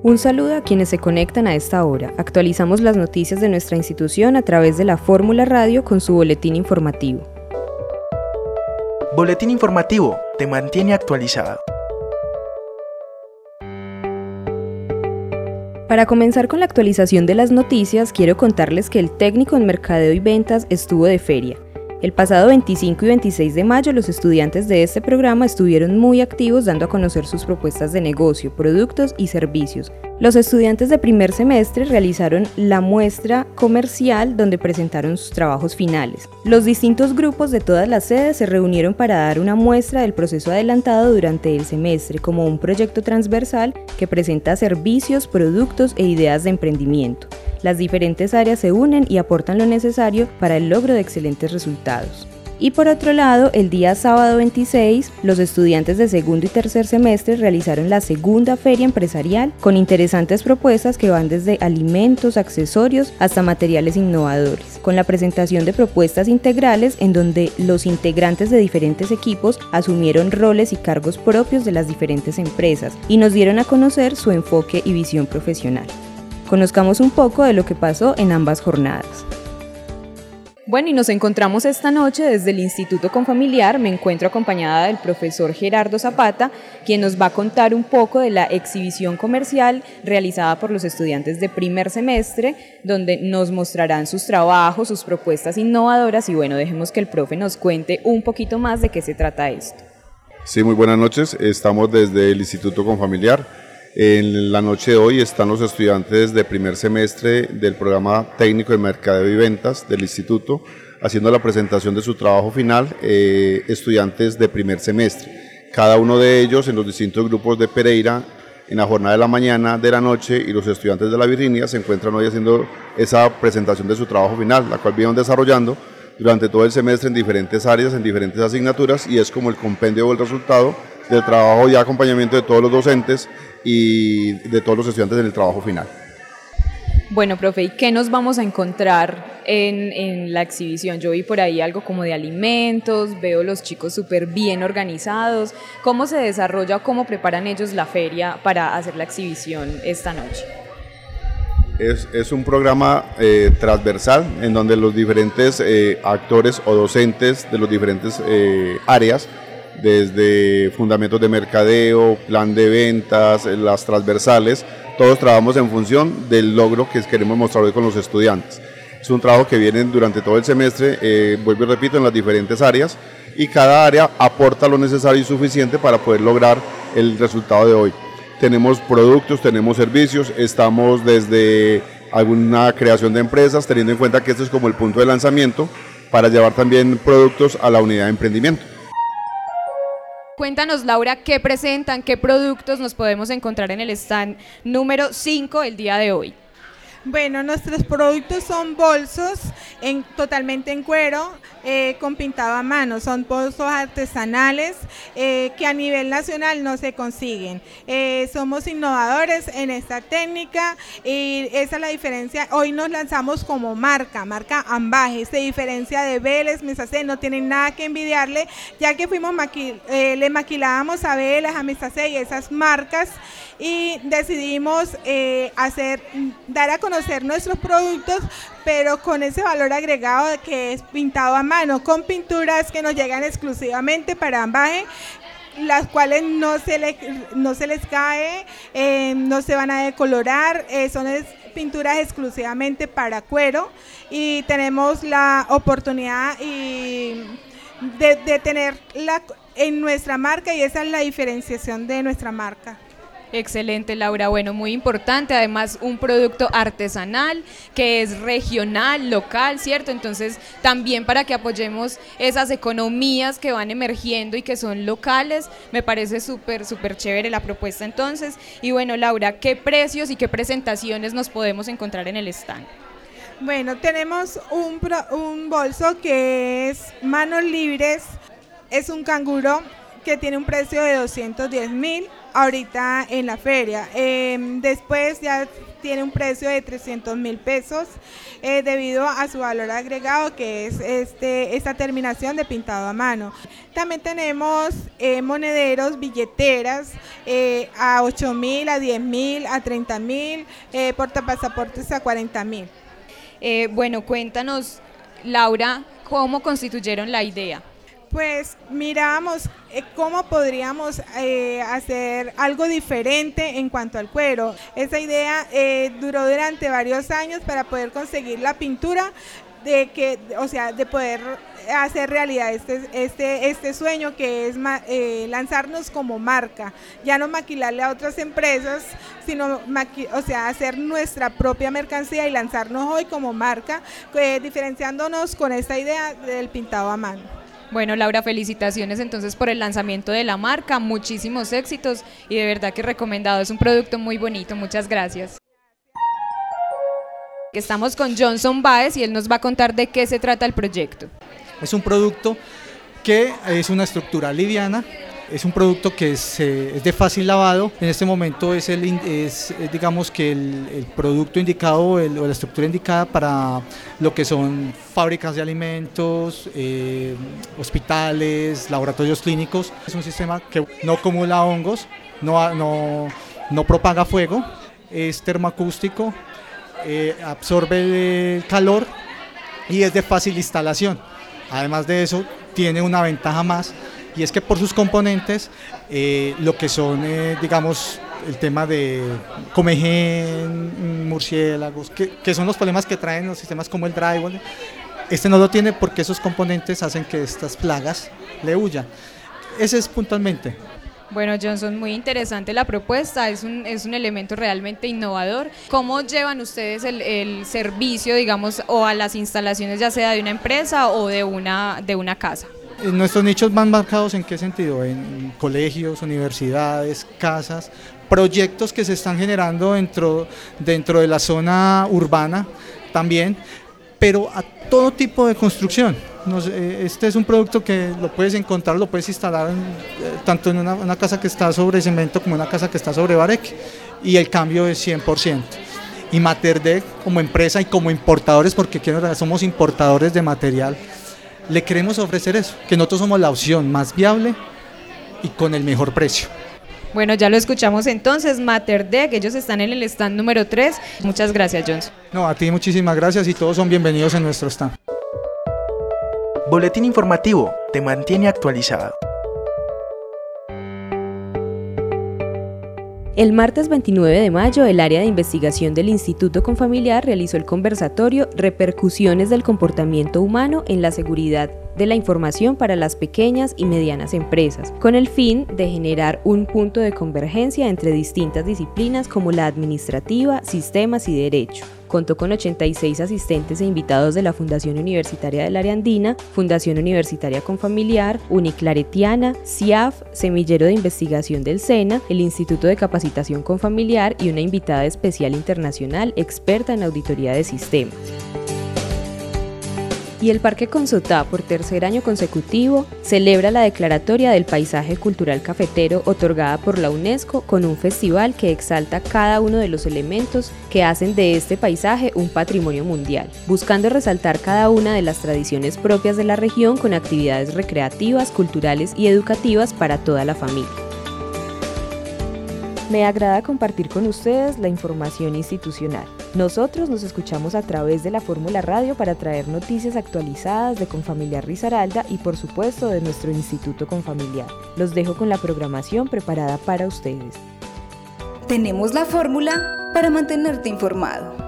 Un saludo a quienes se conectan a esta hora. Actualizamos las noticias de nuestra institución a través de la Fórmula Radio con su boletín informativo. Boletín informativo te mantiene actualizado. Para comenzar con la actualización de las noticias, quiero contarles que el técnico en mercadeo y ventas estuvo de feria. El pasado 25 y 26 de mayo los estudiantes de este programa estuvieron muy activos dando a conocer sus propuestas de negocio, productos y servicios. Los estudiantes de primer semestre realizaron la muestra comercial donde presentaron sus trabajos finales. Los distintos grupos de todas las sedes se reunieron para dar una muestra del proceso adelantado durante el semestre como un proyecto transversal que presenta servicios, productos e ideas de emprendimiento. Las diferentes áreas se unen y aportan lo necesario para el logro de excelentes resultados. Y por otro lado, el día sábado 26, los estudiantes de segundo y tercer semestre realizaron la segunda feria empresarial con interesantes propuestas que van desde alimentos, accesorios hasta materiales innovadores, con la presentación de propuestas integrales en donde los integrantes de diferentes equipos asumieron roles y cargos propios de las diferentes empresas y nos dieron a conocer su enfoque y visión profesional. Conozcamos un poco de lo que pasó en ambas jornadas. Bueno, y nos encontramos esta noche desde el Instituto Confamiliar. Me encuentro acompañada del profesor Gerardo Zapata, quien nos va a contar un poco de la exhibición comercial realizada por los estudiantes de primer semestre, donde nos mostrarán sus trabajos, sus propuestas innovadoras y bueno, dejemos que el profe nos cuente un poquito más de qué se trata esto. Sí, muy buenas noches. Estamos desde el Instituto Confamiliar en la noche de hoy están los estudiantes de primer semestre del programa técnico de mercadeo y ventas del instituto haciendo la presentación de su trabajo final, eh, estudiantes de primer semestre. Cada uno de ellos en los distintos grupos de Pereira, en la jornada de la mañana, de la noche y los estudiantes de la Virginia se encuentran hoy haciendo esa presentación de su trabajo final, la cual vienen desarrollando durante todo el semestre en diferentes áreas, en diferentes asignaturas y es como el compendio o el resultado del trabajo y acompañamiento de todos los docentes y de todos los estudiantes en el trabajo final. Bueno, profe, ¿y qué nos vamos a encontrar en, en, la exhibición? Yo vi por ahí algo como de alimentos, veo los chicos súper bien organizados. ¿Cómo se desarrolla o cómo preparan ellos la feria para hacer la exhibición esta noche? Es, es un programa eh, transversal en donde los diferentes eh, actores o docentes de los diferentes eh, áreas desde fundamentos de mercadeo, plan de ventas, las transversales, todos trabajamos en función del logro que queremos mostrar hoy con los estudiantes. Es un trabajo que viene durante todo el semestre, eh, vuelvo y repito, en las diferentes áreas y cada área aporta lo necesario y suficiente para poder lograr el resultado de hoy. Tenemos productos, tenemos servicios, estamos desde alguna creación de empresas, teniendo en cuenta que este es como el punto de lanzamiento para llevar también productos a la unidad de emprendimiento. Cuéntanos, Laura, qué presentan, qué productos nos podemos encontrar en el stand número 5 el día de hoy. Bueno, nuestros productos son bolsos en, totalmente en cuero, eh, con pintado a mano. Son bolsos artesanales eh, que a nivel nacional no se consiguen. Eh, somos innovadores en esta técnica y esa es la diferencia. Hoy nos lanzamos como marca, marca Ambaje. Se diferencia de Vélez, Mesacé, no tienen nada que envidiarle, ya que fuimos le maquilábamos a Vélez, a Mesacé y esas marcas y decidimos hacer, dar a conocer nuestros productos, pero con ese valor agregado que es pintado a mano, con pinturas que nos llegan exclusivamente para ambaje las cuales no se, le, no se les cae, eh, no se van a decolorar, eh, son pinturas exclusivamente para cuero y tenemos la oportunidad y de, de tenerla en nuestra marca y esa es la diferenciación de nuestra marca. Excelente, Laura. Bueno, muy importante. Además, un producto artesanal que es regional, local, ¿cierto? Entonces, también para que apoyemos esas economías que van emergiendo y que son locales, me parece súper, súper chévere la propuesta entonces. Y bueno, Laura, ¿qué precios y qué presentaciones nos podemos encontrar en el stand? Bueno, tenemos un, un bolso que es manos libres, es un canguro que tiene un precio de 210 mil ahorita en la feria. Em, después ya tiene un precio de 300 mil pesos eh, debido a su valor agregado que es este, esta terminación de pintado a mano. También tenemos eh, monederos, billeteras eh, a 8 mil, a 10 mil, a 30 mil, portapasaportes a 40 mil. Bueno, cuéntanos, Laura, cómo constituyeron la idea. Pues miramos eh, cómo podríamos eh, hacer algo diferente en cuanto al cuero. Esa idea eh, duró durante varios años para poder conseguir la pintura de que, o sea, de poder hacer realidad este, este, este sueño que es lanzarnos como marca, ya no maquilarle a otras empresas, sino o sea, hacer nuestra propia mercancía y lanzarnos hoy como marca, diferenciándonos con esta idea del pintado a mano. Bueno, Laura, felicitaciones entonces por el lanzamiento de la marca, muchísimos éxitos y de verdad que recomendado, es un producto muy bonito, muchas gracias. Estamos con Johnson Baez y él nos va a contar de qué se trata el proyecto. Es un producto que es una estructura liviana, es un producto que es, de fácil lavado. En este momento es, el, digamos que el, producto indicado o la estructura indicada para lo que son fábricas de alimentos, eh, hospitales, laboratorios clínicos. Es un sistema que no acumula hongos, no, no, no propaga fuego, es termoacústico, eh, absorbe el calor y es de fácil instalación. Además de eso, tiene una ventaja más y es que por sus componentes, eh, lo que son, eh, digamos, el tema de comején, murciélagos, que, son los problemas que traen los sistemas como el drywall, este no lo tiene porque esos componentes hacen que estas plagas le huyan. Ese es puntualmente. Bueno, Johnson, muy interesante la propuesta, es un, es un elemento realmente innovador. ¿Cómo llevan ustedes el, el, servicio, digamos, o a las instalaciones ya sea de una empresa o de una, de una casa? Nuestros nichos van marcados en qué sentido? En colegios, universidades, casas, proyectos que se están generando dentro, dentro de la zona urbana también, pero a todo tipo de construcción. Este es un producto que lo puedes encontrar, lo puedes instalar eh, tanto en una, casa que está sobre cemento como una casa que está sobre bareque y el cambio es 100%. Y Materdec como empresa y como importadores, porque somos importadores de material, le queremos ofrecer eso, que nosotros somos la opción más viable y con el mejor precio. Bueno, ya lo escuchamos entonces, Materdec, ellos están en el stand número 3. Muchas gracias, Johnson. No, a ti muchísimas gracias y todos son bienvenidos en nuestro stand. Boletín informativo te mantiene actualizado. El martes 29 de mayo, el área de investigación del Instituto Confamiliar realizó el conversatorio Repercusiones del comportamiento humano en la seguridad de la información para las pequeñas y medianas empresas, con el fin de generar un punto de convergencia entre distintas disciplinas como la administrativa, sistemas y derecho. Contó con 86 asistentes e invitados de la Fundación Universitaria del Área Andina, Fundación Universitaria Confamiliar, Uniclaretiana, CIAF, Semillero de Investigación del SENA, el Instituto de Capacitación Confamiliar y una invitada especial internacional experta en auditoría de sistemas y el Parque Consotá, por tercer año consecutivo, celebra la declaratoria del paisaje cultural cafetero otorgada por la UNESCO con un festival que exalta cada uno de los elementos que hacen de este paisaje un patrimonio mundial, buscando resaltar cada una de las tradiciones propias de la región con actividades recreativas, culturales y educativas para toda la familia. Me agrada compartir con ustedes la información institucional. Nosotros nos escuchamos a través de la Fórmula Radio para traer noticias actualizadas de Confamiliar Risaralda y por supuesto de nuestro Instituto Confamiliar. Los dejo con la programación preparada para ustedes. Tenemos la fórmula para mantenerte informado.